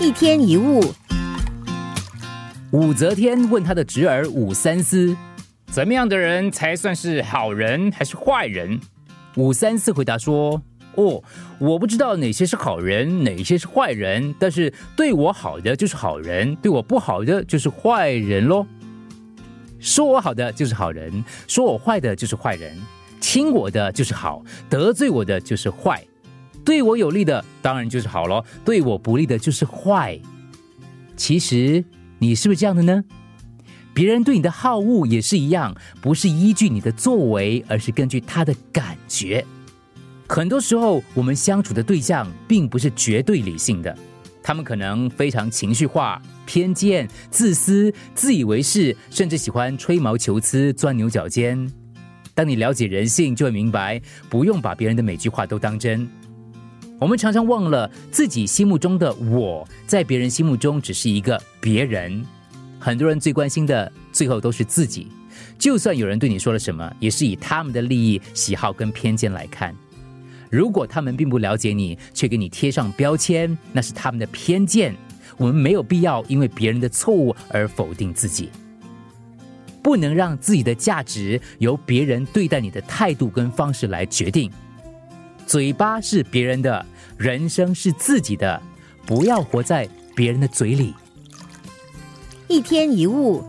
一天一物，武则天问她的侄儿武三思：“怎么样的人才算是好人还是坏人？”武三思回答说：“哦，我不知道哪些是好人，哪些是坏人，但是对我好的就是好人，对我不好的就是坏人喽。说我好的就是好人，说我坏的就是坏人，听我的就是好，得罪我的就是坏。”对我有利的当然就是好咯，对我不利的就是坏。其实你是不是这样的呢？别人对你的好恶也是一样，不是依据你的作为，而是根据他的感觉。很多时候，我们相处的对象并不是绝对理性的，他们可能非常情绪化、偏见、自私、自以为是，甚至喜欢吹毛求疵、钻牛角尖。当你了解人性，就会明白，不用把别人的每句话都当真。我们常常忘了自己心目中的我，在别人心目中只是一个别人。很多人最关心的，最后都是自己。就算有人对你说了什么，也是以他们的利益、喜好跟偏见来看。如果他们并不了解你，却给你贴上标签，那是他们的偏见。我们没有必要因为别人的错误而否定自己。不能让自己的价值由别人对待你的态度跟方式来决定。嘴巴是别人的，人生是自己的，不要活在别人的嘴里。一天一物。